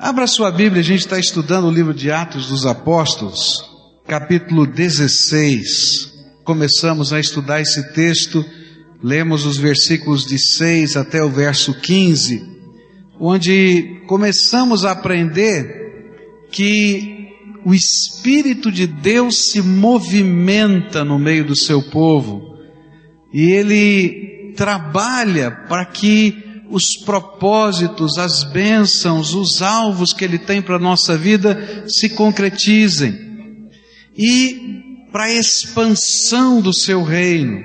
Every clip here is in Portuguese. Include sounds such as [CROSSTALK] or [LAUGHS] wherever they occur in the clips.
Abra sua Bíblia, a gente está estudando o livro de Atos dos Apóstolos, capítulo 16. Começamos a estudar esse texto, lemos os versículos de 6 até o verso 15, onde começamos a aprender que o Espírito de Deus se movimenta no meio do seu povo e ele trabalha para que os propósitos, as bênçãos, os alvos que Ele tem para a nossa vida se concretizem. E para a expansão do seu reino.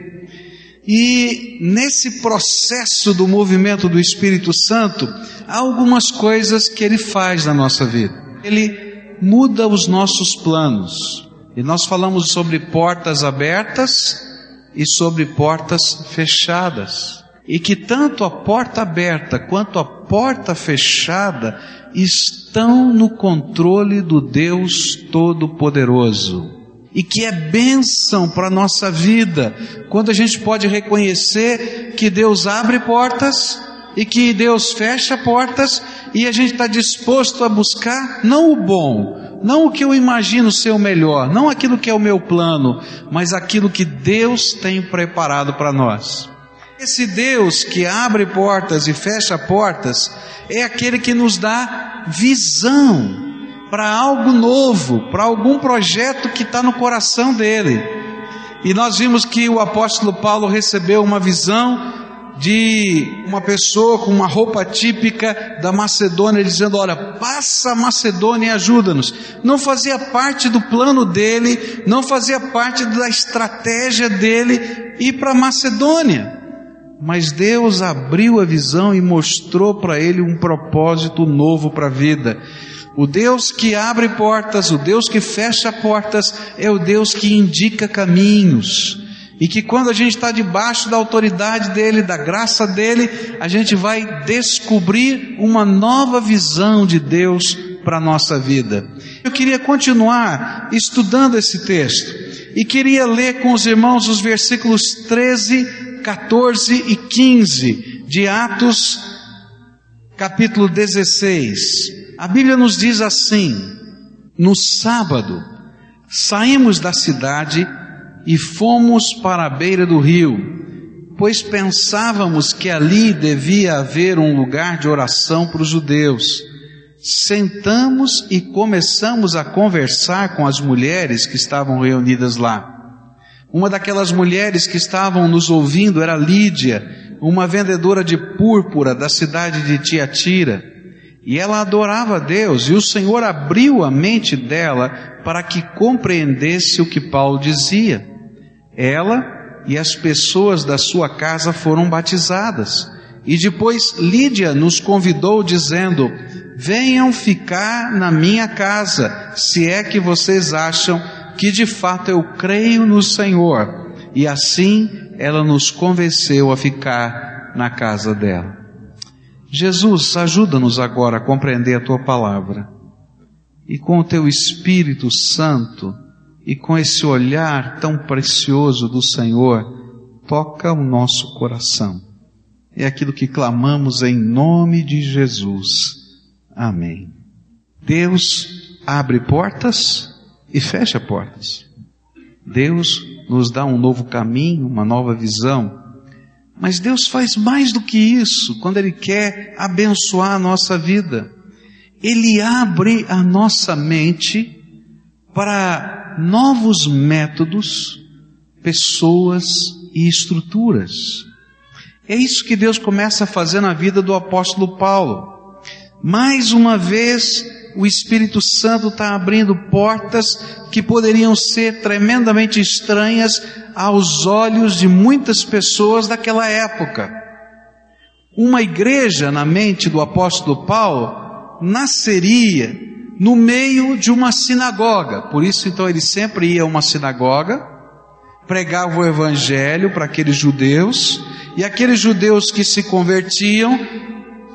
E nesse processo do movimento do Espírito Santo, há algumas coisas que Ele faz na nossa vida. Ele muda os nossos planos. E nós falamos sobre portas abertas e sobre portas fechadas e que tanto a porta aberta quanto a porta fechada estão no controle do Deus Todo-Poderoso. E que é bênção para a nossa vida, quando a gente pode reconhecer que Deus abre portas e que Deus fecha portas e a gente está disposto a buscar não o bom, não o que eu imagino ser o melhor, não aquilo que é o meu plano, mas aquilo que Deus tem preparado para nós. Esse Deus que abre portas e fecha portas é aquele que nos dá visão para algo novo, para algum projeto que está no coração dele. E nós vimos que o apóstolo Paulo recebeu uma visão de uma pessoa com uma roupa típica da Macedônia, dizendo: Olha, passa a Macedônia e ajuda-nos. Não fazia parte do plano dele, não fazia parte da estratégia dele ir para a Macedônia mas Deus abriu a visão e mostrou para ele um propósito novo para a vida. O Deus que abre portas, o Deus que fecha portas, é o Deus que indica caminhos. E que quando a gente está debaixo da autoridade dele, da graça dele, a gente vai descobrir uma nova visão de Deus para a nossa vida. Eu queria continuar estudando esse texto e queria ler com os irmãos os versículos 13 14 e 15 de Atos, capítulo 16. A Bíblia nos diz assim: No sábado, saímos da cidade e fomos para a beira do rio, pois pensávamos que ali devia haver um lugar de oração para os judeus. Sentamos e começamos a conversar com as mulheres que estavam reunidas lá. Uma daquelas mulheres que estavam nos ouvindo era Lídia, uma vendedora de púrpura da cidade de Tiatira. E ela adorava Deus, e o Senhor abriu a mente dela para que compreendesse o que Paulo dizia. Ela e as pessoas da sua casa foram batizadas. E depois Lídia nos convidou dizendo: Venham ficar na minha casa, se é que vocês acham que de fato eu creio no Senhor. E assim ela nos convenceu a ficar na casa dela. Jesus, ajuda-nos agora a compreender a tua palavra. E com o teu Espírito Santo e com esse olhar tão precioso do Senhor, toca o nosso coração. É aquilo que clamamos em nome de Jesus. Amém. Deus abre portas e fecha portas. Deus nos dá um novo caminho, uma nova visão. Mas Deus faz mais do que isso quando Ele quer abençoar a nossa vida. Ele abre a nossa mente para novos métodos, pessoas e estruturas. É isso que Deus começa a fazer na vida do apóstolo Paulo. Mais uma vez, o Espírito Santo está abrindo portas que poderiam ser tremendamente estranhas aos olhos de muitas pessoas daquela época. Uma igreja na mente do apóstolo Paulo nasceria no meio de uma sinagoga. Por isso, então, ele sempre ia a uma sinagoga, pregava o evangelho para aqueles judeus, e aqueles judeus que se convertiam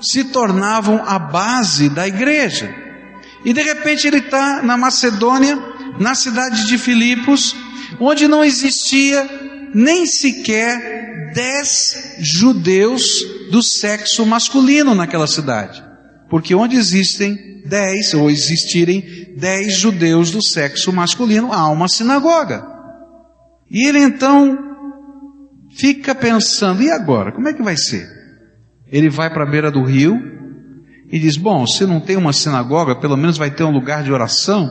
se tornavam a base da igreja. E de repente ele está na Macedônia, na cidade de Filipos, onde não existia nem sequer dez judeus do sexo masculino naquela cidade. Porque onde existem dez, ou existirem dez judeus do sexo masculino, há uma sinagoga. E ele então fica pensando, e agora? Como é que vai ser? Ele vai para a beira do rio e diz: Bom, se não tem uma sinagoga, pelo menos vai ter um lugar de oração.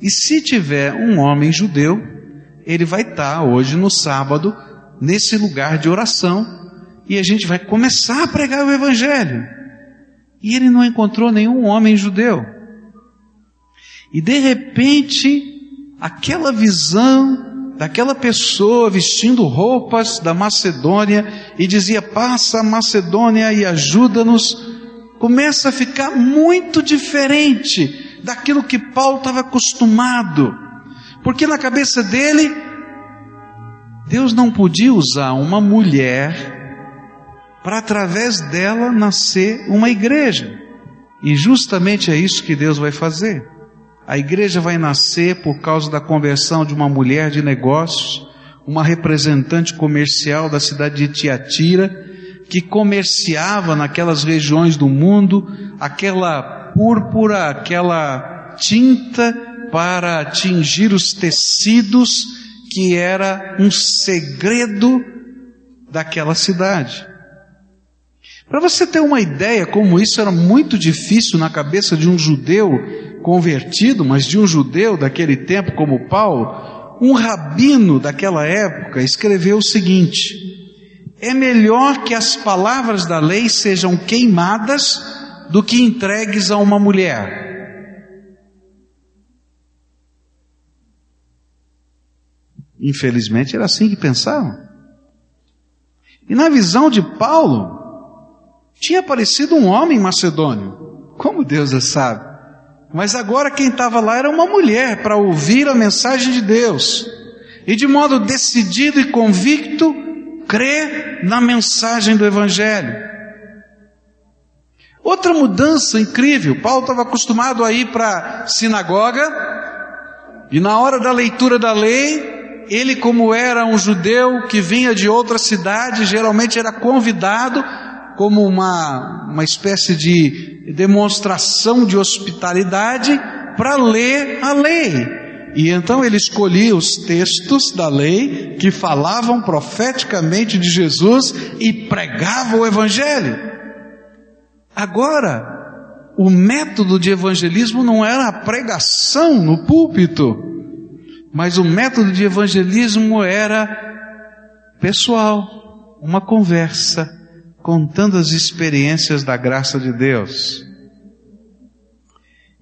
E se tiver um homem judeu, ele vai estar hoje no sábado nesse lugar de oração e a gente vai começar a pregar o Evangelho. E ele não encontrou nenhum homem judeu. E de repente, aquela visão daquela pessoa vestindo roupas da Macedônia e dizia: Passa Macedônia e ajuda-nos, começa a ficar muito diferente daquilo que Paulo estava acostumado. Porque na cabeça dele, Deus não podia usar uma mulher para através dela nascer uma igreja. E justamente é isso que Deus vai fazer. A igreja vai nascer por causa da conversão de uma mulher de negócios, uma representante comercial da cidade de Tiatira, que comerciava naquelas regiões do mundo aquela púrpura, aquela tinta para atingir os tecidos, que era um segredo daquela cidade. Para você ter uma ideia como isso era muito difícil na cabeça de um judeu convertido, mas de um judeu daquele tempo como Paulo, um rabino daquela época escreveu o seguinte: É melhor que as palavras da lei sejam queimadas do que entregues a uma mulher. Infelizmente era assim que pensavam. E na visão de Paulo, tinha aparecido um homem macedônio. Como Deus sabe. Mas agora quem estava lá era uma mulher para ouvir a mensagem de Deus. E de modo decidido e convicto, crer na mensagem do Evangelho. Outra mudança incrível. Paulo estava acostumado a ir para a sinagoga. E na hora da leitura da lei, ele, como era um judeu que vinha de outra cidade, geralmente era convidado como uma, uma espécie de demonstração de hospitalidade para ler a lei. E então ele escolhia os textos da lei que falavam profeticamente de Jesus e pregava o Evangelho. Agora, o método de evangelismo não era a pregação no púlpito, mas o método de evangelismo era pessoal, uma conversa contando as experiências da graça de Deus.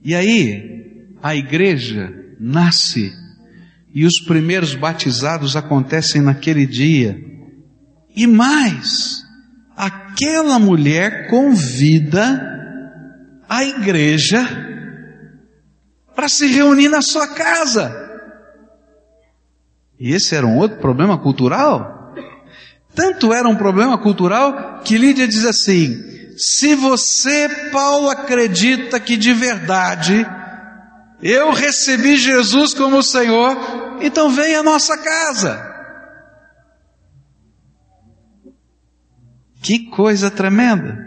E aí, a igreja nasce e os primeiros batizados acontecem naquele dia. E mais, aquela mulher convida a igreja para se reunir na sua casa. E esse era um outro problema cultural. Tanto era um problema cultural que Lídia diz assim: se você, Paulo, acredita que de verdade eu recebi Jesus como Senhor, então venha à nossa casa. Que coisa tremenda.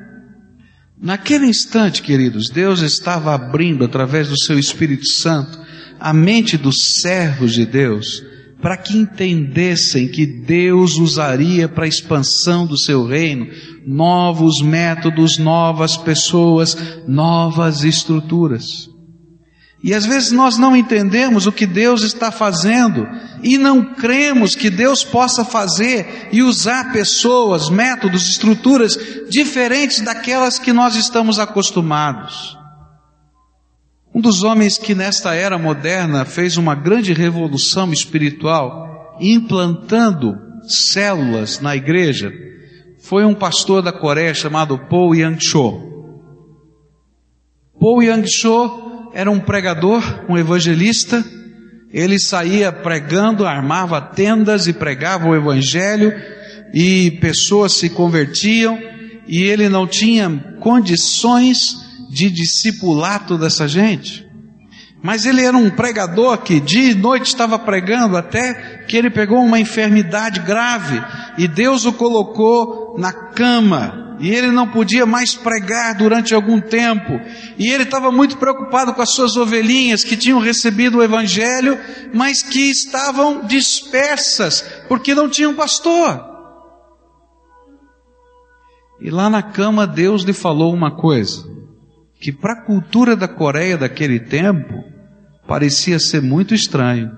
Naquele instante, queridos, Deus estava abrindo através do seu Espírito Santo a mente dos servos de Deus para que entendessem que Deus usaria para a expansão do seu reino novos métodos, novas pessoas, novas estruturas. E às vezes nós não entendemos o que Deus está fazendo e não cremos que Deus possa fazer e usar pessoas, métodos, estruturas diferentes daquelas que nós estamos acostumados. Um dos homens que nesta era moderna fez uma grande revolução espiritual, implantando células na igreja, foi um pastor da Coreia chamado Paul Yang-cho. Paul Yang-cho era um pregador, um evangelista, ele saía pregando, armava tendas e pregava o evangelho, e pessoas se convertiam, e ele não tinha condições de discipular toda essa gente. Mas ele era um pregador que dia e noite estava pregando até que ele pegou uma enfermidade grave e Deus o colocou na cama e ele não podia mais pregar durante algum tempo, e ele estava muito preocupado com as suas ovelhinhas que tinham recebido o Evangelho, mas que estavam dispersas, porque não tinham pastor. E lá na cama Deus lhe falou uma coisa, que para a cultura da Coreia daquele tempo, parecia ser muito estranho.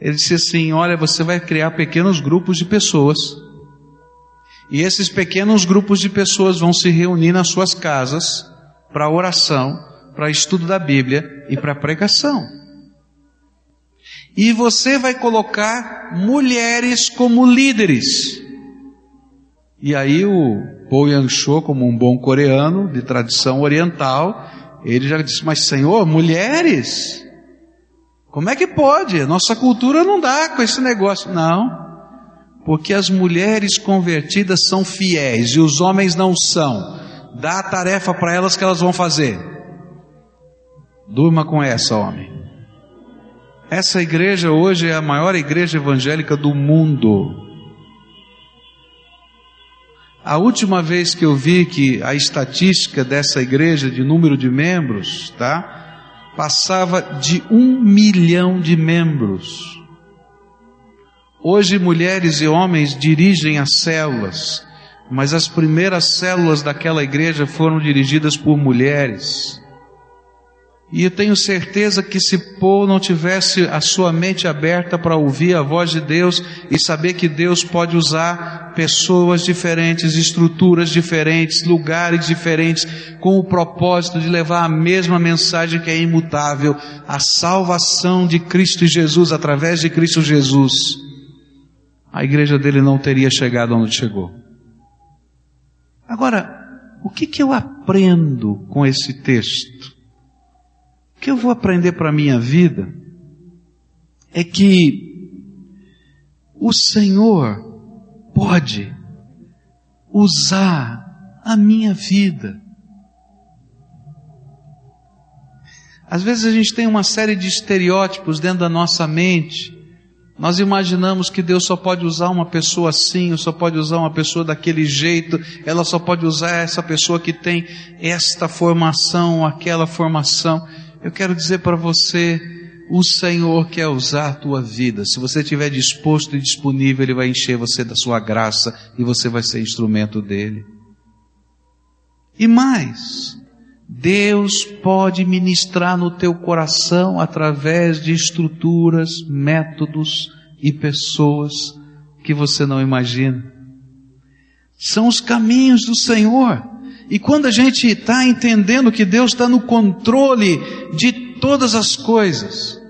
Ele disse assim: Olha, você vai criar pequenos grupos de pessoas e esses pequenos grupos de pessoas vão se reunir nas suas casas para oração, para estudo da Bíblia e para pregação. E você vai colocar mulheres como líderes. E aí o Po Yang-cho, como um bom coreano de tradição oriental, ele já disse: Mas Senhor, mulheres? Como é que pode? Nossa cultura não dá com esse negócio. Não. Porque as mulheres convertidas são fiéis e os homens não são. Dá a tarefa para elas que elas vão fazer. Durma com essa, homem. Essa igreja hoje é a maior igreja evangélica do mundo. A última vez que eu vi que a estatística dessa igreja de número de membros, tá? Passava de um milhão de membros. Hoje mulheres e homens dirigem as células, mas as primeiras células daquela igreja foram dirigidas por mulheres. E eu tenho certeza que se Paul não tivesse a sua mente aberta para ouvir a voz de Deus e saber que Deus pode usar pessoas diferentes, estruturas diferentes, lugares diferentes, com o propósito de levar a mesma mensagem que é imutável, a salvação de Cristo Jesus através de Cristo Jesus a igreja dele não teria chegado onde chegou. Agora, o que, que eu aprendo com esse texto? O que eu vou aprender para a minha vida é que o Senhor pode usar a minha vida. Às vezes a gente tem uma série de estereótipos dentro da nossa mente nós imaginamos que Deus só pode usar uma pessoa assim, ou só pode usar uma pessoa daquele jeito, ela só pode usar essa pessoa que tem esta formação, aquela formação. Eu quero dizer para você, o Senhor quer usar a tua vida. Se você estiver disposto e disponível, Ele vai encher você da sua graça e você vai ser instrumento dele. E mais, Deus pode ministrar no teu coração através de estruturas, métodos e pessoas que você não imagina. São os caminhos do Senhor. E quando a gente está entendendo que Deus está no controle de todas as coisas,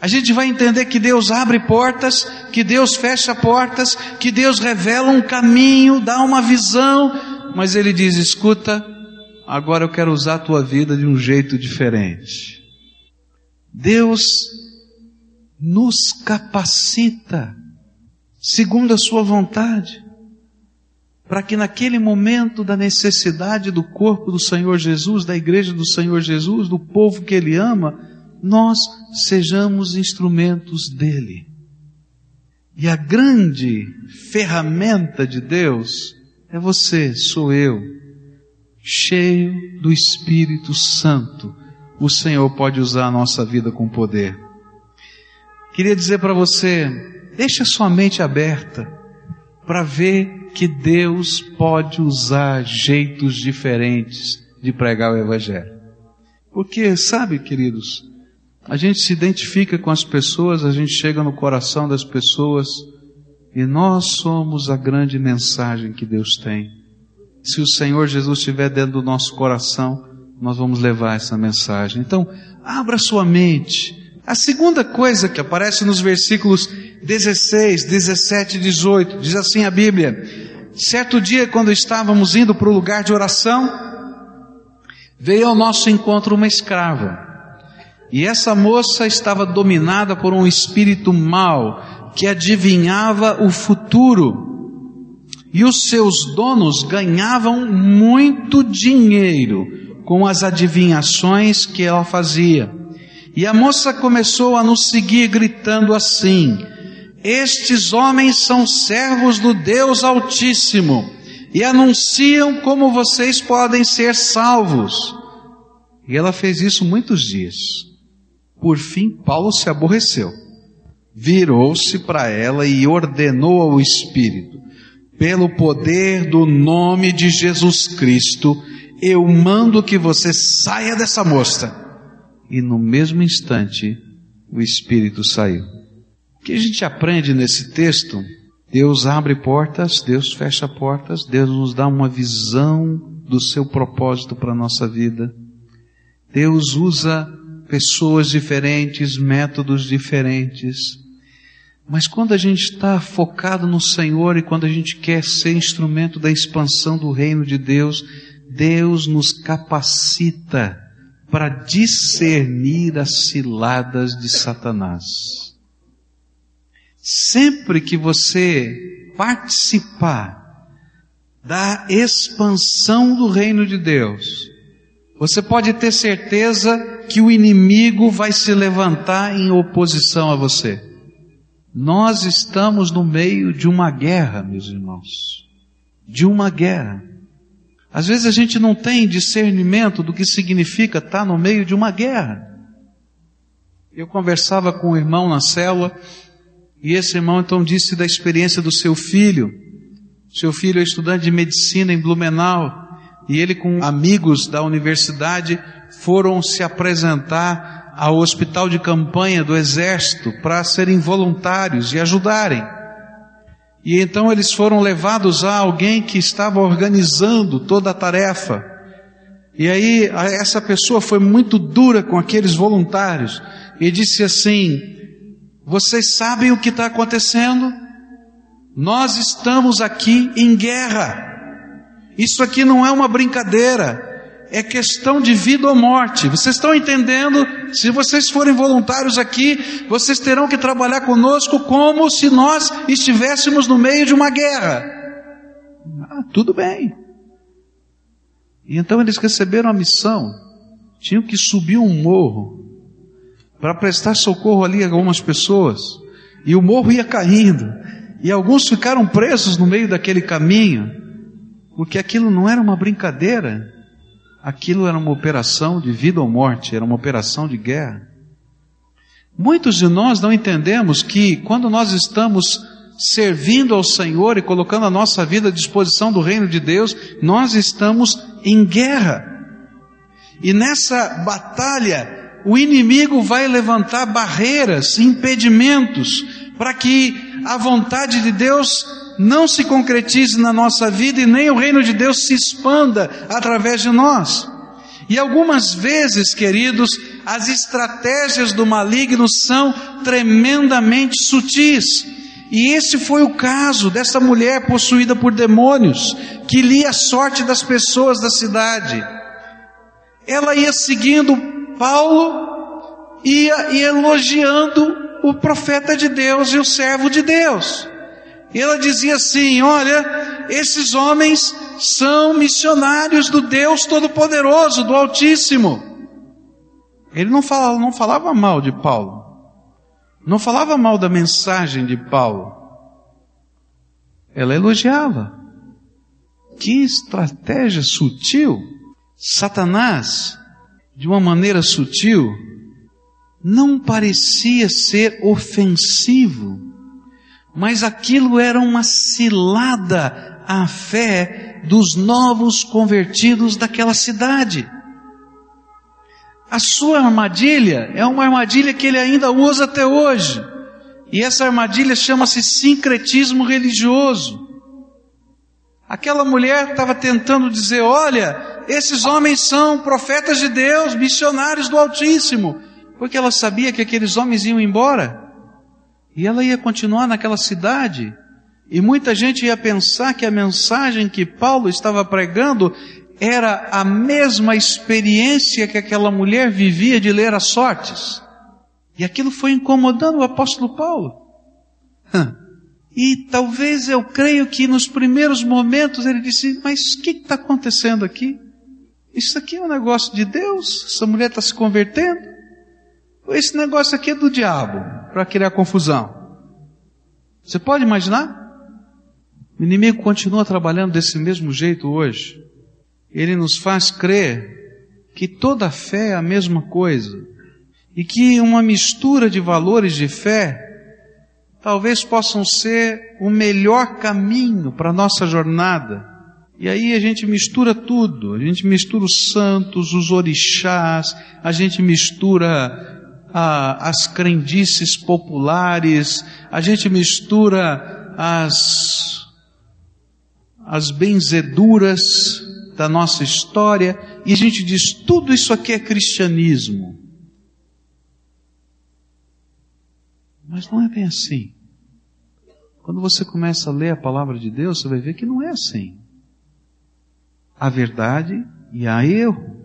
a gente vai entender que Deus abre portas, que Deus fecha portas, que Deus revela um caminho, dá uma visão, mas Ele diz: escuta, agora eu quero usar a tua vida de um jeito diferente. Deus nos capacita, segundo a sua vontade, para que naquele momento da necessidade do corpo do Senhor Jesus, da igreja do Senhor Jesus, do povo que Ele ama, nós sejamos instrumentos dele. E a grande ferramenta de Deus é você, sou eu, cheio do Espírito Santo, o Senhor pode usar a nossa vida com poder. Queria dizer para você, deixa sua mente aberta para ver que Deus pode usar jeitos diferentes de pregar o Evangelho. Porque, sabe, queridos, a gente se identifica com as pessoas, a gente chega no coração das pessoas e nós somos a grande mensagem que Deus tem se o Senhor Jesus estiver dentro do nosso coração, nós vamos levar essa mensagem. Então, abra sua mente. A segunda coisa que aparece nos versículos 16, 17 e 18, diz assim a Bíblia: Certo dia, quando estávamos indo para o lugar de oração, veio ao nosso encontro uma escrava. E essa moça estava dominada por um espírito mau que adivinhava o futuro e os seus donos ganhavam muito dinheiro com as adivinhações que ela fazia. E a moça começou a nos seguir gritando assim: Estes homens são servos do Deus Altíssimo. e anunciam como vocês podem ser salvos. E ela fez isso muitos dias. Por fim, Paulo se aborreceu. Virou-se para ela e ordenou ao Espírito: pelo poder do nome de Jesus Cristo, eu mando que você saia dessa moça. E no mesmo instante, o Espírito saiu. O que a gente aprende nesse texto? Deus abre portas, Deus fecha portas, Deus nos dá uma visão do seu propósito para a nossa vida. Deus usa pessoas diferentes, métodos diferentes. Mas quando a gente está focado no Senhor e quando a gente quer ser instrumento da expansão do reino de Deus, Deus nos capacita para discernir as ciladas de Satanás. Sempre que você participar da expansão do reino de Deus, você pode ter certeza que o inimigo vai se levantar em oposição a você. Nós estamos no meio de uma guerra, meus irmãos. De uma guerra. Às vezes a gente não tem discernimento do que significa estar no meio de uma guerra. Eu conversava com um irmão na célula e esse irmão então disse da experiência do seu filho. Seu filho é estudante de medicina em Blumenau e ele com amigos da universidade foram se apresentar ao hospital de campanha do exército para serem voluntários e ajudarem. E então eles foram levados a alguém que estava organizando toda a tarefa. E aí essa pessoa foi muito dura com aqueles voluntários e disse assim: Vocês sabem o que está acontecendo? Nós estamos aqui em guerra. Isso aqui não é uma brincadeira é questão de vida ou morte. Vocês estão entendendo? Se vocês forem voluntários aqui, vocês terão que trabalhar conosco como se nós estivéssemos no meio de uma guerra. Ah, tudo bem. E então eles receberam a missão. Tinham que subir um morro para prestar socorro ali a algumas pessoas. E o morro ia caindo. E alguns ficaram presos no meio daquele caminho, porque aquilo não era uma brincadeira aquilo era uma operação de vida ou morte, era uma operação de guerra. Muitos de nós não entendemos que quando nós estamos servindo ao Senhor e colocando a nossa vida à disposição do reino de Deus, nós estamos em guerra. E nessa batalha, o inimigo vai levantar barreiras, impedimentos, para que a vontade de Deus não se concretize na nossa vida e nem o reino de Deus se expanda através de nós. E algumas vezes, queridos, as estratégias do maligno são tremendamente sutis. E esse foi o caso dessa mulher possuída por demônios, que lia a sorte das pessoas da cidade. Ela ia seguindo Paulo, ia, ia elogiando o profeta de Deus e o servo de Deus. E ela dizia assim: Olha, esses homens são missionários do Deus Todo-Poderoso, do Altíssimo. Ele não falava, não falava mal de Paulo, não falava mal da mensagem de Paulo. Ela elogiava. Que estratégia sutil! Satanás, de uma maneira sutil, não parecia ser ofensivo mas aquilo era uma cilada à fé dos novos convertidos daquela cidade. A sua armadilha é uma armadilha que ele ainda usa até hoje. E essa armadilha chama-se sincretismo religioso. Aquela mulher estava tentando dizer: olha, esses homens são profetas de Deus, missionários do Altíssimo, porque ela sabia que aqueles homens iam embora. E ela ia continuar naquela cidade. E muita gente ia pensar que a mensagem que Paulo estava pregando era a mesma experiência que aquela mulher vivia de ler as sortes. E aquilo foi incomodando o apóstolo Paulo. E talvez eu creio que nos primeiros momentos ele disse: Mas o que está acontecendo aqui? Isso aqui é um negócio de Deus? Essa mulher está se convertendo? Ou esse negócio aqui é do diabo? Para criar confusão. Você pode imaginar? O inimigo continua trabalhando desse mesmo jeito hoje. Ele nos faz crer que toda fé é a mesma coisa e que uma mistura de valores de fé talvez possam ser o melhor caminho para a nossa jornada. E aí a gente mistura tudo, a gente mistura os santos, os orixás, a gente mistura ah, as crendices populares, a gente mistura as, as benzeduras da nossa história, e a gente diz, tudo isso aqui é cristianismo. Mas não é bem assim. Quando você começa a ler a palavra de Deus, você vai ver que não é assim. Há verdade e há erro.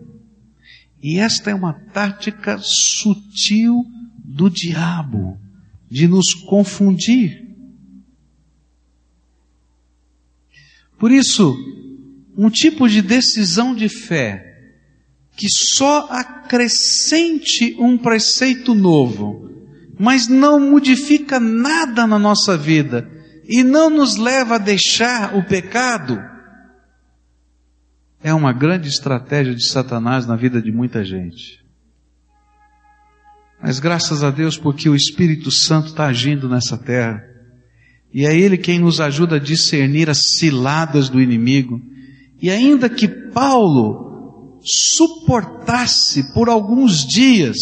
E esta é uma tática sutil do diabo de nos confundir. Por isso, um tipo de decisão de fé que só acrescente um preceito novo, mas não modifica nada na nossa vida e não nos leva a deixar o pecado, é uma grande estratégia de Satanás na vida de muita gente. Mas graças a Deus porque o Espírito Santo está agindo nessa terra. E é Ele quem nos ajuda a discernir as ciladas do inimigo e ainda que Paulo suportasse por alguns dias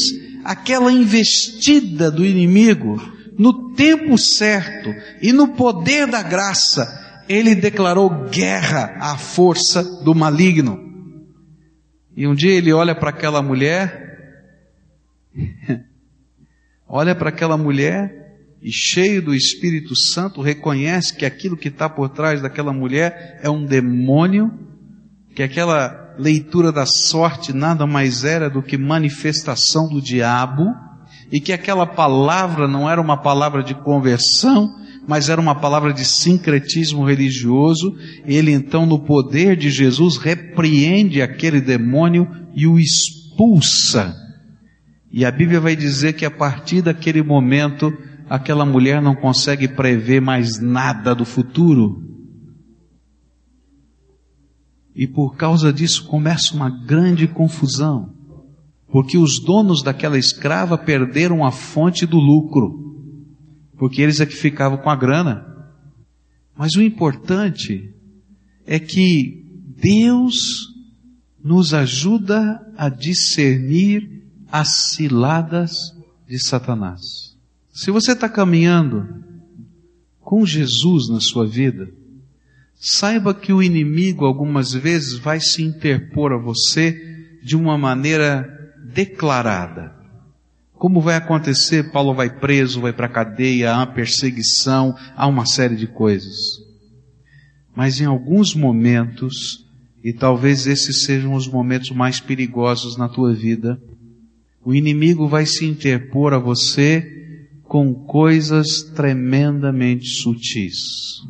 aquela investida do inimigo, no tempo certo e no poder da graça, ele declarou guerra à força do maligno. E um dia ele olha para aquela mulher, [LAUGHS] olha para aquela mulher e cheio do Espírito Santo reconhece que aquilo que está por trás daquela mulher é um demônio que aquela leitura da sorte nada mais era do que manifestação do diabo, e que aquela palavra não era uma palavra de conversão, mas era uma palavra de sincretismo religioso, ele então, no poder de Jesus, repreende aquele demônio e o expulsa. E a Bíblia vai dizer que a partir daquele momento, aquela mulher não consegue prever mais nada do futuro. E por causa disso começa uma grande confusão, porque os donos daquela escrava perderam a fonte do lucro, porque eles é que ficavam com a grana. Mas o importante é que Deus nos ajuda a discernir as ciladas de Satanás. Se você está caminhando com Jesus na sua vida, Saiba que o inimigo algumas vezes vai se interpor a você de uma maneira declarada. Como vai acontecer? Paulo vai preso, vai para a cadeia, há perseguição, há uma série de coisas. Mas em alguns momentos, e talvez esses sejam os momentos mais perigosos na tua vida, o inimigo vai se interpor a você com coisas tremendamente sutis.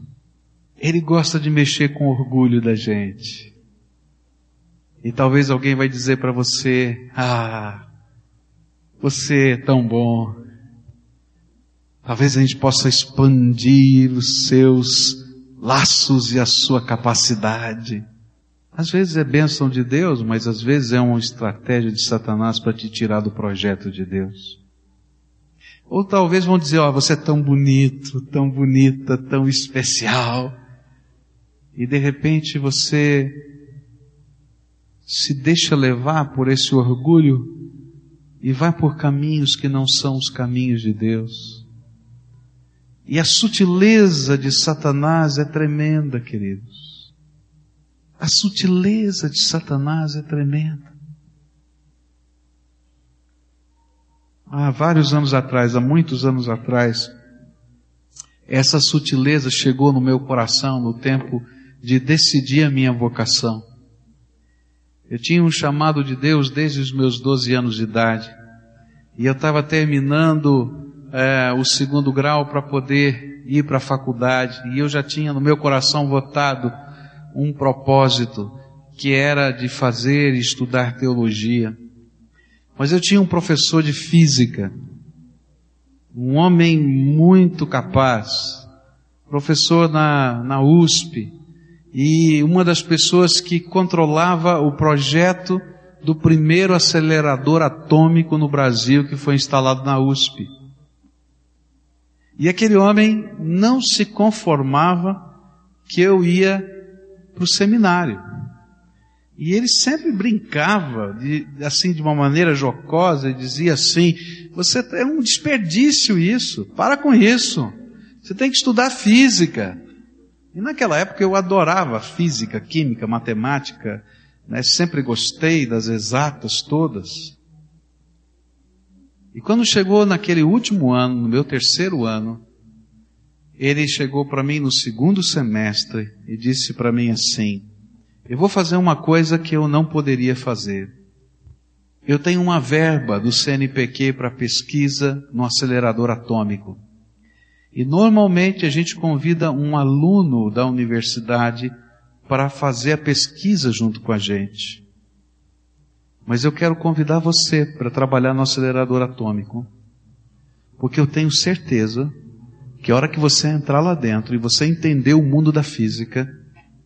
Ele gosta de mexer com o orgulho da gente. E talvez alguém vai dizer para você, ah, você é tão bom. Talvez a gente possa expandir os seus laços e a sua capacidade. Às vezes é bênção de Deus, mas às vezes é uma estratégia de Satanás para te tirar do projeto de Deus. Ou talvez vão dizer, ó, oh, você é tão bonito, tão bonita, tão especial e de repente você se deixa levar por esse orgulho e vai por caminhos que não são os caminhos de Deus. E a sutileza de Satanás é tremenda, queridos. A sutileza de Satanás é tremenda. Há vários anos atrás, há muitos anos atrás, essa sutileza chegou no meu coração no tempo de decidir a minha vocação. Eu tinha um chamado de Deus desde os meus 12 anos de idade. E eu estava terminando é, o segundo grau para poder ir para a faculdade. E eu já tinha no meu coração votado um propósito, que era de fazer e estudar teologia. Mas eu tinha um professor de física, um homem muito capaz, professor na, na USP, e uma das pessoas que controlava o projeto do primeiro acelerador atômico no Brasil que foi instalado na USP. E aquele homem não se conformava que eu ia para o seminário. E ele sempre brincava, de, assim, de uma maneira jocosa, e dizia assim: Você é um desperdício isso, para com isso. Você tem que estudar física. E naquela época eu adorava física, química, matemática, né? sempre gostei das exatas todas. E quando chegou naquele último ano, no meu terceiro ano, ele chegou para mim no segundo semestre e disse para mim assim: Eu vou fazer uma coisa que eu não poderia fazer. Eu tenho uma verba do CNPq para pesquisa no acelerador atômico. E normalmente a gente convida um aluno da universidade para fazer a pesquisa junto com a gente. Mas eu quero convidar você para trabalhar no acelerador atômico. Porque eu tenho certeza que a hora que você entrar lá dentro e você entender o mundo da física,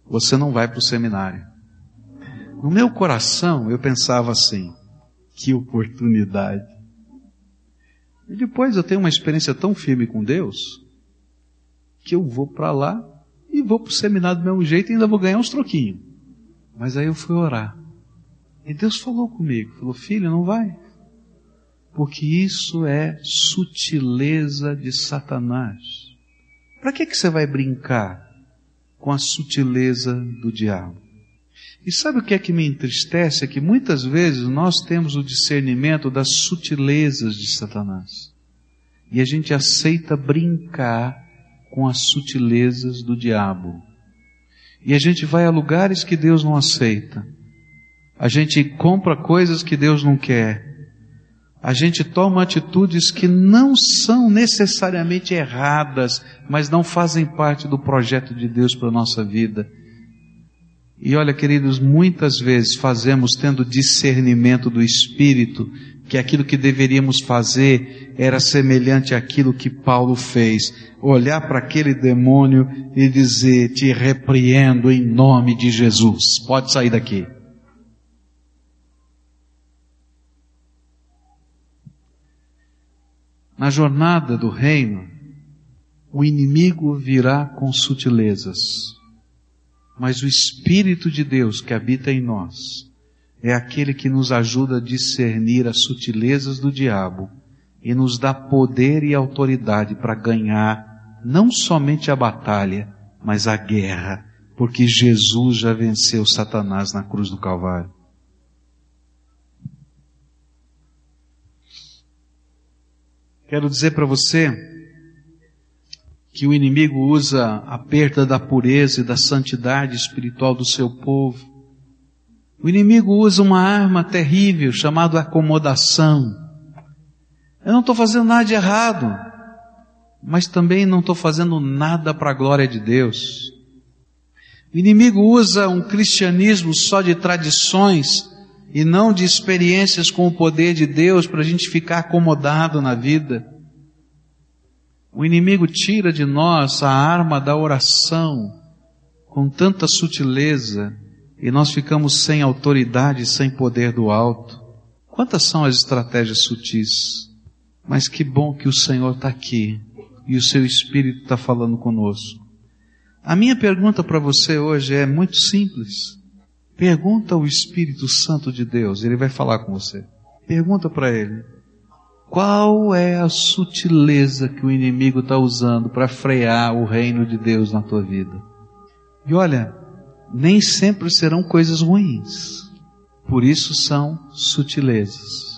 você não vai para o seminário. No meu coração eu pensava assim, que oportunidade. E depois eu tenho uma experiência tão firme com Deus, que eu vou para lá e vou para o seminário do mesmo jeito e ainda vou ganhar uns troquinhos. Mas aí eu fui orar. E Deus falou comigo, falou, filho, não vai. Porque isso é sutileza de Satanás. Para que, que você vai brincar com a sutileza do diabo? E sabe o que é que me entristece? É que muitas vezes nós temos o discernimento das sutilezas de Satanás. E a gente aceita brincar com as sutilezas do diabo. E a gente vai a lugares que Deus não aceita. A gente compra coisas que Deus não quer. A gente toma atitudes que não são necessariamente erradas, mas não fazem parte do projeto de Deus para a nossa vida. E olha, queridos, muitas vezes fazemos tendo discernimento do Espírito, que aquilo que deveríamos fazer era semelhante àquilo que Paulo fez. Olhar para aquele demônio e dizer, te repreendo em nome de Jesus. Pode sair daqui. Na jornada do reino, o inimigo virá com sutilezas mas o Espírito de Deus que habita em nós é aquele que nos ajuda a discernir as sutilezas do diabo e nos dá poder e autoridade para ganhar não somente a batalha, mas a guerra, porque Jesus já venceu Satanás na cruz do Calvário. Quero dizer para você que o inimigo usa a perda da pureza e da santidade espiritual do seu povo. O inimigo usa uma arma terrível chamada acomodação. Eu não estou fazendo nada de errado, mas também não estou fazendo nada para a glória de Deus. O inimigo usa um cristianismo só de tradições e não de experiências com o poder de Deus para a gente ficar acomodado na vida. O inimigo tira de nós a arma da oração com tanta sutileza e nós ficamos sem autoridade sem poder do alto. Quantas são as estratégias sutis? Mas que bom que o Senhor está aqui e o seu Espírito está falando conosco. A minha pergunta para você hoje é muito simples. Pergunta ao Espírito Santo de Deus, ele vai falar com você. Pergunta para ele: qual é a sutileza que o inimigo está usando para frear o reino de Deus na tua vida? E olha, nem sempre serão coisas ruins. Por isso são sutilezas.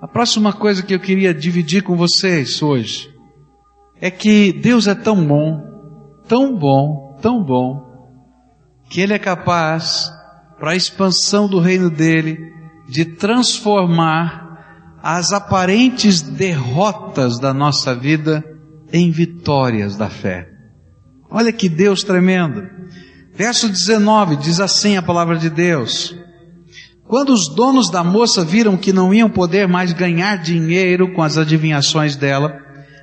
A próxima coisa que eu queria dividir com vocês hoje é que Deus é tão bom, tão bom, tão bom, que Ele é capaz, para a expansão do reino dele, de transformar as aparentes derrotas da nossa vida em vitórias da fé. Olha que Deus tremendo. Verso 19 diz assim a palavra de Deus: Quando os donos da moça viram que não iam poder mais ganhar dinheiro com as adivinhações dela,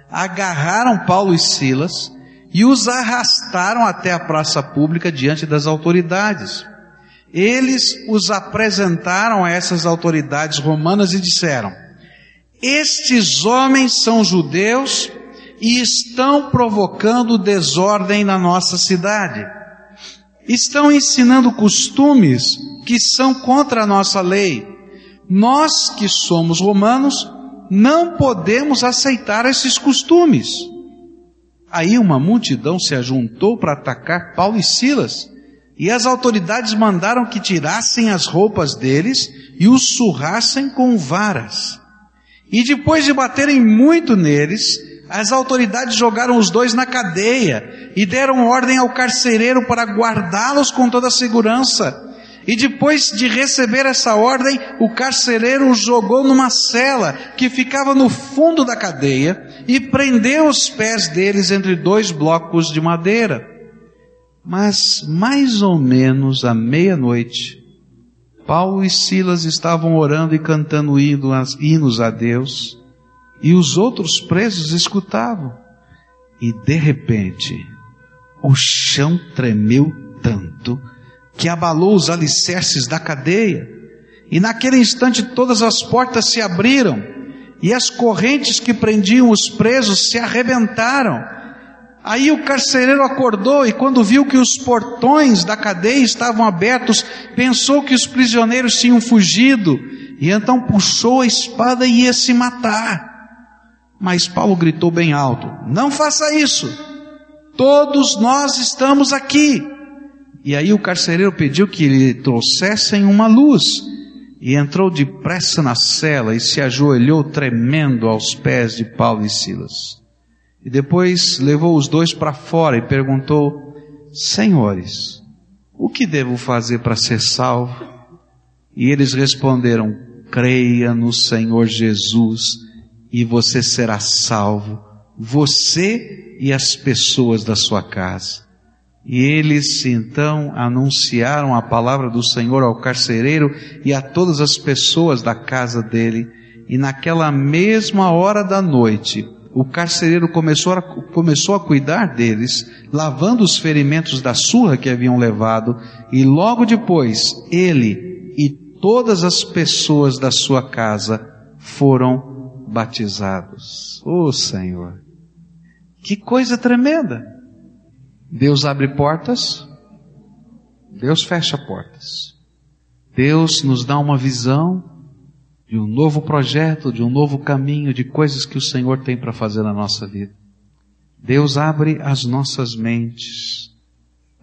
agarraram Paulo e Silas e os arrastaram até a praça pública diante das autoridades. Eles os apresentaram a essas autoridades romanas e disseram: Estes homens são judeus e estão provocando desordem na nossa cidade. Estão ensinando costumes que são contra a nossa lei. Nós que somos romanos não podemos aceitar esses costumes. Aí uma multidão se ajuntou para atacar Paulo e Silas, e as autoridades mandaram que tirassem as roupas deles e os surrassem com varas. E depois de baterem muito neles, as autoridades jogaram os dois na cadeia e deram ordem ao carcereiro para guardá-los com toda a segurança. E depois de receber essa ordem, o carcereiro os jogou numa cela que ficava no fundo da cadeia e prendeu os pés deles entre dois blocos de madeira. Mas mais ou menos à meia-noite, Paulo e Silas estavam orando e cantando hinos a Deus, e os outros presos escutavam. E de repente, o chão tremeu tanto que abalou os alicerces da cadeia. E naquele instante todas as portas se abriram e as correntes que prendiam os presos se arrebentaram. Aí o carcereiro acordou e quando viu que os portões da cadeia estavam abertos, pensou que os prisioneiros tinham fugido e então puxou a espada e ia se matar. Mas Paulo gritou bem alto: Não faça isso! Todos nós estamos aqui. E aí o carcereiro pediu que lhe trouxessem uma luz. E entrou depressa na cela e se ajoelhou tremendo aos pés de Paulo e Silas. E depois levou os dois para fora e perguntou: Senhores, o que devo fazer para ser salvo? E eles responderam: Creia no Senhor Jesus e você será salvo, você e as pessoas da sua casa. E eles então anunciaram a palavra do Senhor ao carcereiro e a todas as pessoas da casa dele. E naquela mesma hora da noite, o carcereiro começou a, começou a cuidar deles, lavando os ferimentos da surra que haviam levado, e logo depois ele e todas as pessoas da sua casa foram batizados. Oh Senhor, que coisa tremenda! Deus abre portas, Deus fecha portas. Deus nos dá uma visão de um novo projeto, de um novo caminho, de coisas que o Senhor tem para fazer na nossa vida. Deus abre as nossas mentes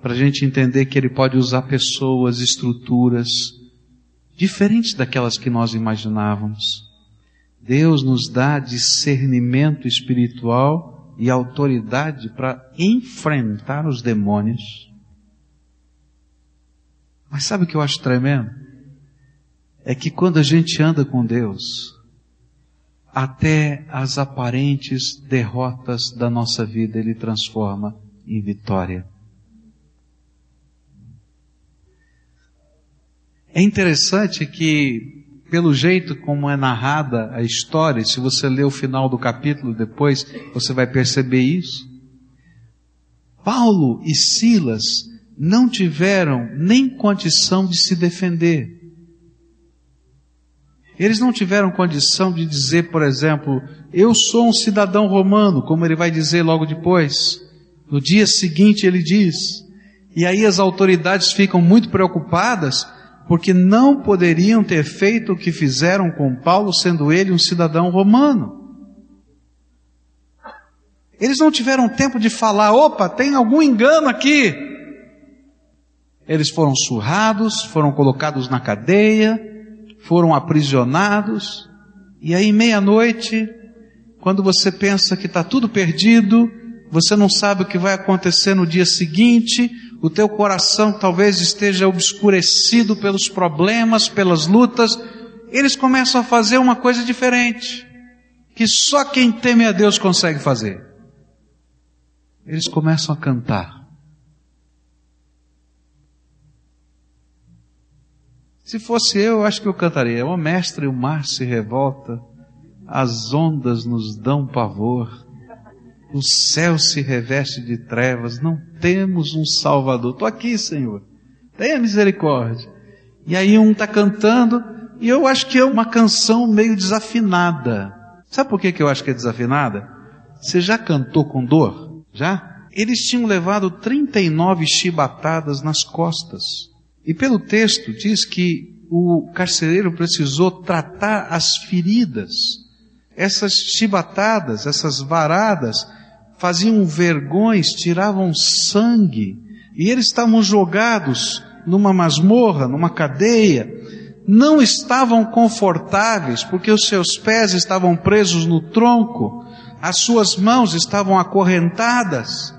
para a gente entender que Ele pode usar pessoas, estruturas diferentes daquelas que nós imaginávamos. Deus nos dá discernimento espiritual e autoridade para enfrentar os demônios. Mas sabe o que eu acho tremendo? É que quando a gente anda com Deus, até as aparentes derrotas da nossa vida Ele transforma em vitória. É interessante que pelo jeito como é narrada a história, se você ler o final do capítulo depois, você vai perceber isso. Paulo e Silas não tiveram nem condição de se defender. Eles não tiveram condição de dizer, por exemplo, eu sou um cidadão romano, como ele vai dizer logo depois. No dia seguinte ele diz. E aí as autoridades ficam muito preocupadas porque não poderiam ter feito o que fizeram com Paulo, sendo ele um cidadão romano. Eles não tiveram tempo de falar, opa, tem algum engano aqui. Eles foram surrados, foram colocados na cadeia, foram aprisionados, e aí meia-noite, quando você pensa que está tudo perdido, você não sabe o que vai acontecer no dia seguinte, o teu coração talvez esteja obscurecido pelos problemas, pelas lutas, eles começam a fazer uma coisa diferente, que só quem teme a Deus consegue fazer. Eles começam a cantar. Se fosse eu, acho que eu cantaria. Ó mestre, o mar se revolta, as ondas nos dão pavor o céu se reveste de trevas, não temos um Salvador. Estou aqui, Senhor, tenha misericórdia. E aí um está cantando, e eu acho que é uma canção meio desafinada. Sabe por que, que eu acho que é desafinada? Você já cantou com dor? Já? Eles tinham levado 39 chibatadas nas costas. E pelo texto diz que o carcereiro precisou tratar as feridas. Essas chibatadas, essas varadas, faziam vergões, tiravam sangue, e eles estavam jogados numa masmorra, numa cadeia, não estavam confortáveis, porque os seus pés estavam presos no tronco, as suas mãos estavam acorrentadas,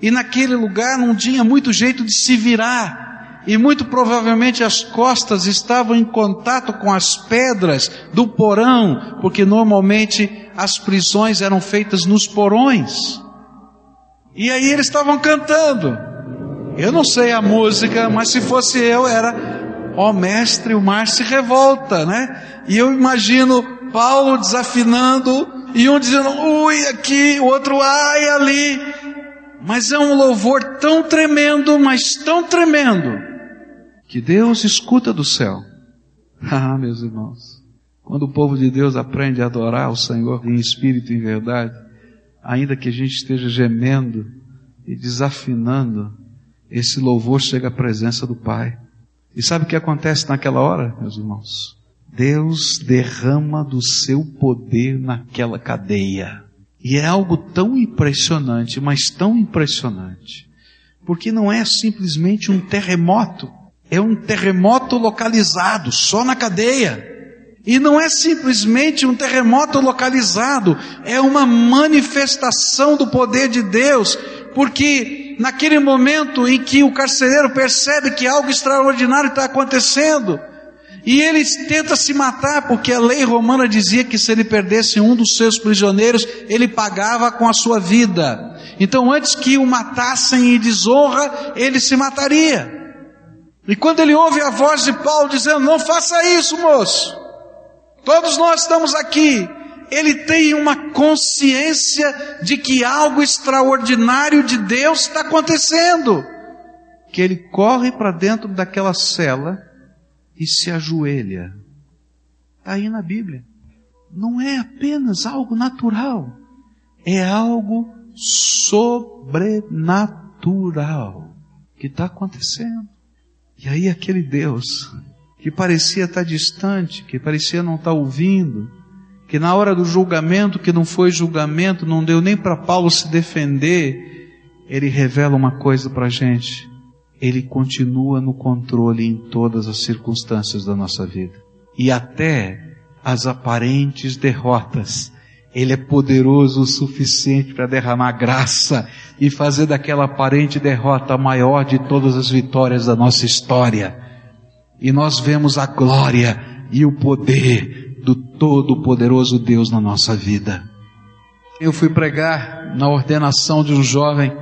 e naquele lugar não tinha muito jeito de se virar, e muito provavelmente as costas estavam em contato com as pedras do porão, porque normalmente as prisões eram feitas nos porões. E aí eles estavam cantando. Eu não sei a música, mas se fosse eu era, ó oh, mestre, o mar se revolta, né? E eu imagino Paulo desafinando e um dizendo, ui, aqui, o outro, ai, ali. Mas é um louvor tão tremendo, mas tão tremendo, que Deus escuta do céu. [LAUGHS] Ah, meus irmãos, quando o povo de Deus aprende a adorar o Senhor em espírito e em verdade, ainda que a gente esteja gemendo e desafinando, esse louvor chega à presença do Pai. E sabe o que acontece naquela hora, meus irmãos? Deus derrama do seu poder naquela cadeia. E é algo tão impressionante, mas tão impressionante, porque não é simplesmente um terremoto, é um terremoto localizado só na cadeia. E não é simplesmente um terremoto localizado, é uma manifestação do poder de Deus, porque naquele momento em que o carcereiro percebe que algo extraordinário está acontecendo, e ele tenta se matar, porque a lei romana dizia que se ele perdesse um dos seus prisioneiros, ele pagava com a sua vida. Então, antes que o matassem em desonra, ele se mataria. E quando ele ouve a voz de Paulo dizendo: Não faça isso, moço, Todos nós estamos aqui. Ele tem uma consciência de que algo extraordinário de Deus está acontecendo. Que ele corre para dentro daquela cela e se ajoelha. Está aí na Bíblia. Não é apenas algo natural, é algo sobrenatural que está acontecendo. E aí aquele Deus que parecia estar distante, que parecia não estar ouvindo, que na hora do julgamento, que não foi julgamento, não deu nem para Paulo se defender, ele revela uma coisa para a gente. Ele continua no controle em todas as circunstâncias da nossa vida. E até as aparentes derrotas. Ele é poderoso o suficiente para derramar graça e fazer daquela aparente derrota a maior de todas as vitórias da nossa história e nós vemos a glória e o poder do Todo-Poderoso Deus na nossa vida. Eu fui pregar na ordenação de um jovem,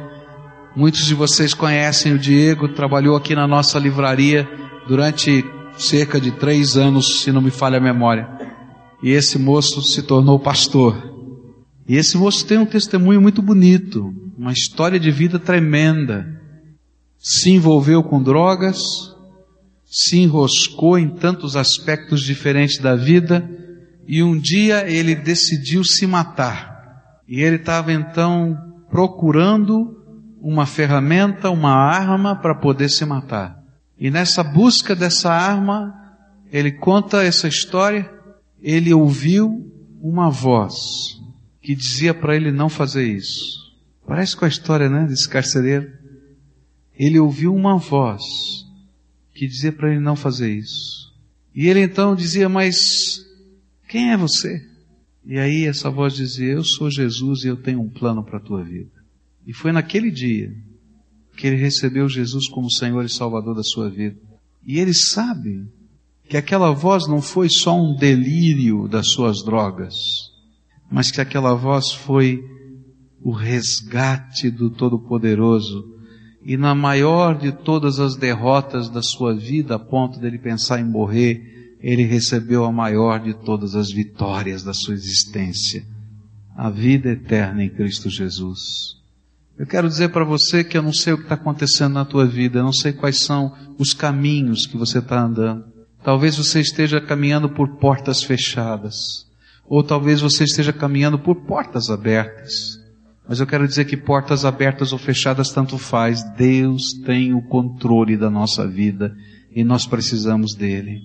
muitos de vocês conhecem o Diego, trabalhou aqui na nossa livraria durante cerca de três anos, se não me falha a memória. E esse moço se tornou pastor. E esse moço tem um testemunho muito bonito, uma história de vida tremenda. Se envolveu com drogas, se enroscou em tantos aspectos diferentes da vida e um dia ele decidiu se matar. E ele estava então procurando uma ferramenta, uma arma para poder se matar. E nessa busca dessa arma, ele conta essa história, ele ouviu uma voz que dizia para ele não fazer isso. Parece com a história, né, desse carcereiro. Ele ouviu uma voz que dizia para ele não fazer isso. E ele então dizia, mas quem é você? E aí essa voz dizia, eu sou Jesus e eu tenho um plano para a tua vida. E foi naquele dia que ele recebeu Jesus como Senhor e Salvador da sua vida. E ele sabe que aquela voz não foi só um delírio das suas drogas, mas que aquela voz foi o resgate do Todo-Poderoso e na maior de todas as derrotas da sua vida, a ponto dele pensar em morrer, ele recebeu a maior de todas as vitórias da sua existência, a vida eterna em Cristo Jesus. Eu quero dizer para você que eu não sei o que está acontecendo na tua vida, eu não sei quais são os caminhos que você está andando. Talvez você esteja caminhando por portas fechadas, ou talvez você esteja caminhando por portas abertas. Mas eu quero dizer que portas abertas ou fechadas tanto faz, Deus tem o controle da nossa vida e nós precisamos dele.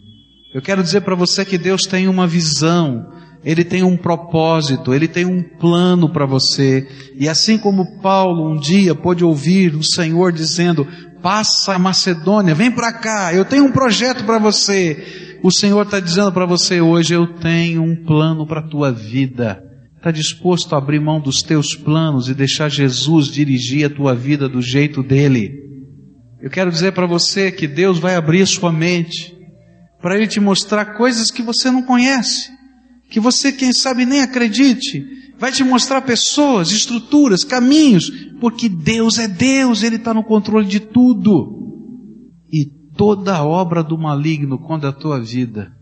Eu quero dizer para você que Deus tem uma visão ele tem um propósito, Ele tem um plano para você. E assim como Paulo um dia pôde ouvir o Senhor dizendo, passa a Macedônia, vem para cá, eu tenho um projeto para você. O Senhor está dizendo para você hoje, eu tenho um plano para a tua vida. Está disposto a abrir mão dos teus planos e deixar Jesus dirigir a tua vida do jeito dele? Eu quero dizer para você que Deus vai abrir sua mente para Ele te mostrar coisas que você não conhece que você, quem sabe, nem acredite. Vai te mostrar pessoas, estruturas, caminhos, porque Deus é Deus, Ele está no controle de tudo. E toda obra do maligno contra a tua vida,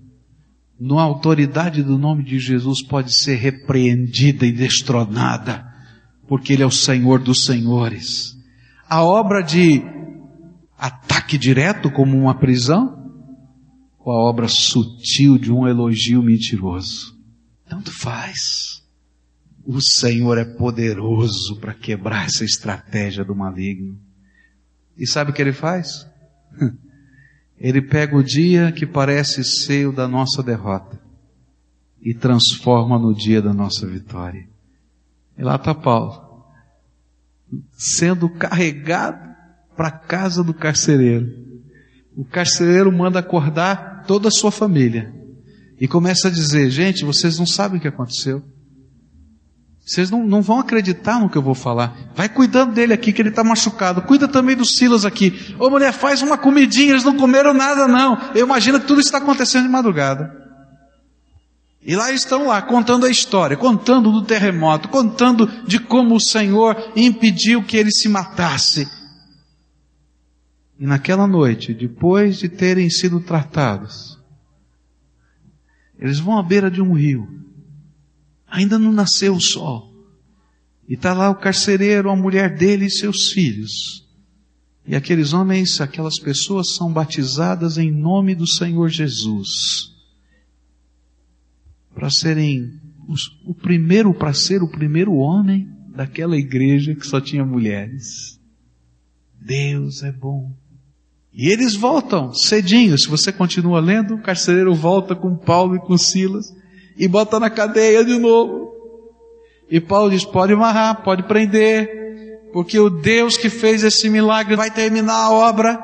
na autoridade do nome de Jesus, pode ser repreendida e destronada, porque Ele é o Senhor dos Senhores. A obra de ataque direto, como uma prisão, ou a obra sutil de um elogio mentiroso. Tanto faz. O Senhor é poderoso para quebrar essa estratégia do maligno. E sabe o que ele faz? [LAUGHS] Ele pega o dia que parece ser o da nossa derrota e transforma no dia da nossa vitória. E lá está Paulo, sendo carregado para a casa do carcereiro. O carcereiro manda acordar toda a sua família e começa a dizer: gente, vocês não sabem o que aconteceu. Vocês não, não vão acreditar no que eu vou falar. Vai cuidando dele aqui, que ele está machucado. Cuida também dos Silas aqui. Ô mulher, faz uma comidinha, eles não comeram nada não. Eu imagino que tudo está acontecendo de madrugada. E lá estão lá, contando a história, contando do terremoto, contando de como o Senhor impediu que ele se matasse. E naquela noite, depois de terem sido tratados, eles vão à beira de um rio. Ainda não nasceu o sol. E está lá o carcereiro, a mulher dele e seus filhos. E aqueles homens, aquelas pessoas são batizadas em nome do Senhor Jesus. Para serem os, o primeiro, para ser o primeiro homem daquela igreja que só tinha mulheres. Deus é bom. E eles voltam cedinho. Se você continua lendo, o carcereiro volta com Paulo e com Silas e bota na cadeia de novo. E Paulo diz: pode amarrar, pode prender, porque o Deus que fez esse milagre vai terminar a obra.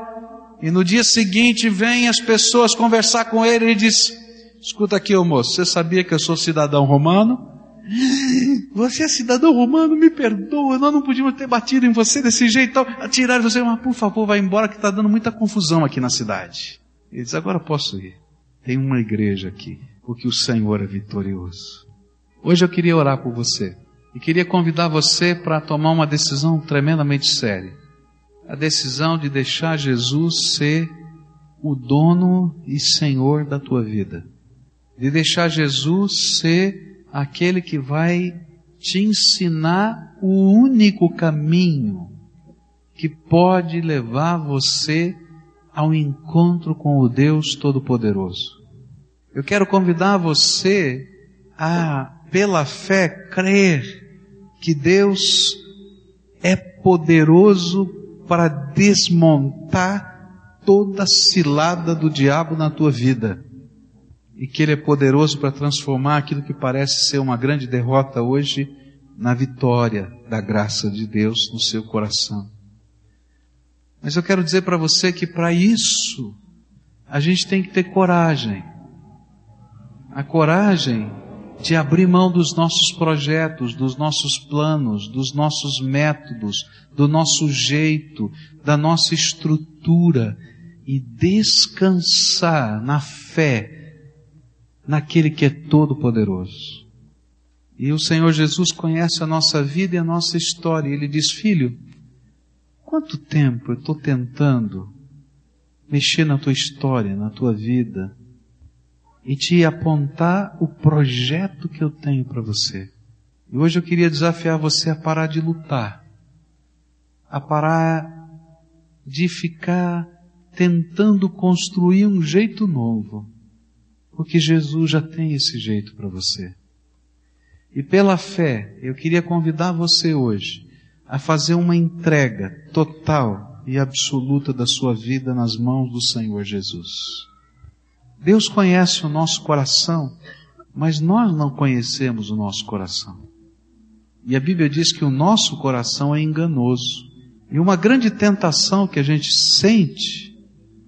E no dia seguinte vêm as pessoas conversar com ele e diz: escuta aqui, ô moço, você sabia que eu sou cidadão romano? [LAUGHS] Você é cidadão romano, me perdoa, nós não podíamos ter batido em você desse jeito, tal. atiraram você, mas por favor, vai embora que está dando muita confusão aqui na cidade. Ele diz, agora posso ir. Tem uma igreja aqui, porque o Senhor é vitorioso. Hoje eu queria orar por você e queria convidar você para tomar uma decisão tremendamente séria. A decisão de deixar Jesus ser o dono e Senhor da tua vida. De deixar Jesus ser aquele que vai te ensinar o único caminho que pode levar você ao encontro com o Deus Todo-Poderoso. Eu quero convidar você a, pela fé, crer que Deus é poderoso para desmontar toda cilada do diabo na tua vida e que Ele é poderoso para transformar aquilo que parece ser uma grande derrota hoje na vitória da graça de Deus no seu coração. Mas eu quero dizer para você que para isso a gente tem que ter coragem. A coragem de abrir mão dos nossos projetos, dos nossos planos, dos nossos métodos, do nosso jeito, da nossa estrutura e descansar na fé naquele que é todo poderoso. E o Senhor Jesus conhece a nossa vida e a nossa história. Ele diz: Filho, quanto tempo eu estou tentando mexer na tua história, na tua vida, e te apontar o projeto que eu tenho para você. E hoje eu queria desafiar você a parar de lutar, a parar de ficar tentando construir um jeito novo, porque Jesus já tem esse jeito para você. E pela fé, eu queria convidar você hoje a fazer uma entrega total e absoluta da sua vida nas mãos do Senhor Jesus. Deus conhece o nosso coração, mas nós não conhecemos o nosso coração. E a Bíblia diz que o nosso coração é enganoso. E uma grande tentação que a gente sente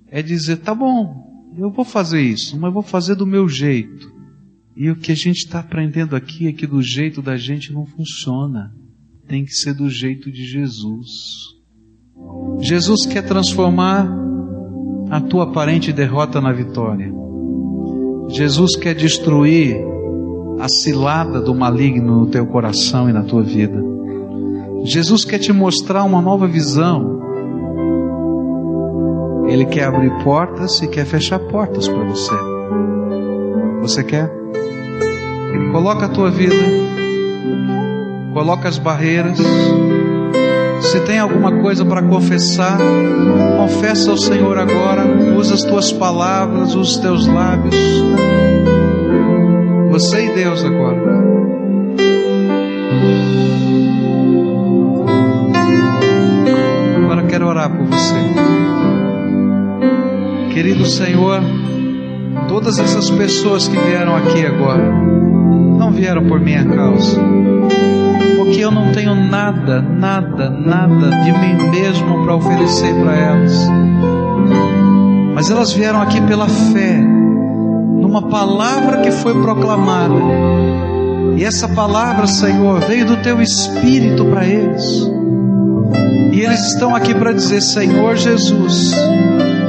é dizer: tá bom, eu vou fazer isso, mas vou fazer do meu jeito. E o que a gente está aprendendo aqui é que do jeito da gente não funciona. Tem que ser do jeito de Jesus. Jesus quer transformar a tua aparente derrota na vitória. Jesus quer destruir a cilada do maligno no teu coração e na tua vida. Jesus quer te mostrar uma nova visão. Ele quer abrir portas e quer fechar portas para você. Você quer? Coloca a tua vida. Coloca as barreiras. Se tem alguma coisa para confessar, confessa ao Senhor agora. Usa as tuas palavras, usa os teus lábios. Você e Deus agora. Agora quero orar por você. Querido Senhor, todas essas pessoas que vieram aqui agora, não vieram por minha causa, eu não tenho nada, nada, nada de mim mesmo para oferecer para elas, mas elas vieram aqui pela fé uma palavra que foi proclamada. E essa palavra, Senhor, veio do teu espírito para eles. E eles estão aqui para dizer: Senhor Jesus,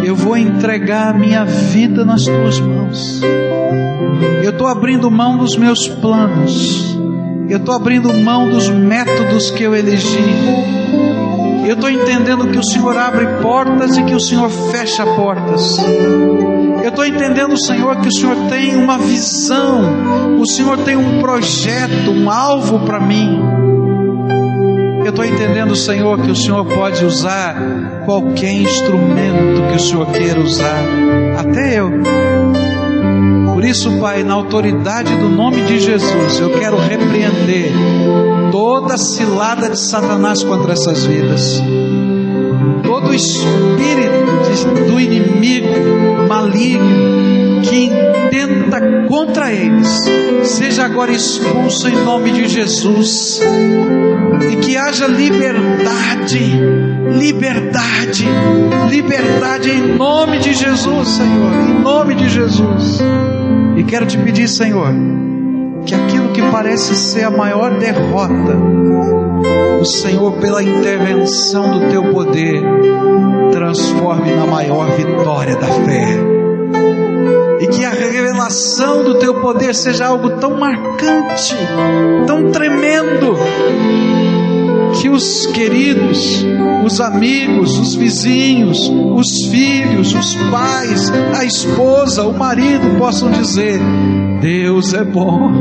eu vou entregar a minha vida nas tuas mãos. Eu estou abrindo mão dos meus planos. Eu estou abrindo mão dos métodos que eu elegi. Eu estou entendendo que o Senhor abre portas e que o Senhor fecha portas. Eu estou entendendo, Senhor, que o Senhor tem uma visão, o Senhor tem um projeto, um alvo para mim. Eu estou entendendo, Senhor, que o Senhor pode usar qualquer instrumento que o Senhor queira usar, até eu. Por isso, Pai, na autoridade do nome de Jesus, eu quero repreender toda cilada de Satanás contra essas vidas todo espírito do inimigo maligno que intenta contra eles, seja agora expulso em nome de Jesus, e que haja liberdade, liberdade, liberdade em nome de Jesus, Senhor, em nome de Jesus. E quero te pedir, Senhor, que aquilo que parece ser a maior derrota, o Senhor, pela intervenção do teu poder, transforme na maior vitória da fé. E que a revelação do teu poder seja algo tão marcante, tão tremendo, que os queridos, os amigos, os vizinhos, os filhos, os pais, a esposa, o marido possam dizer: Deus é bom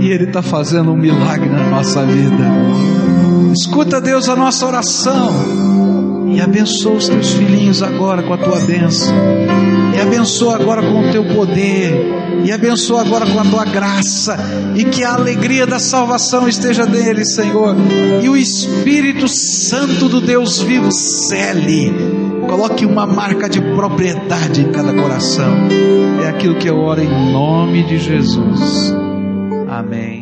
e Ele está fazendo um milagre na nossa vida. Escuta, Deus, a nossa oração e abençoa os teus filhinhos agora com a tua bênção, e abençoa agora com o teu poder, e abençoa agora com a tua graça, e que a alegria da salvação esteja deles, Senhor, e o Espírito Santo do Deus vivo cele, coloque uma marca de propriedade em cada coração, é aquilo que eu oro em nome de Jesus. Amém.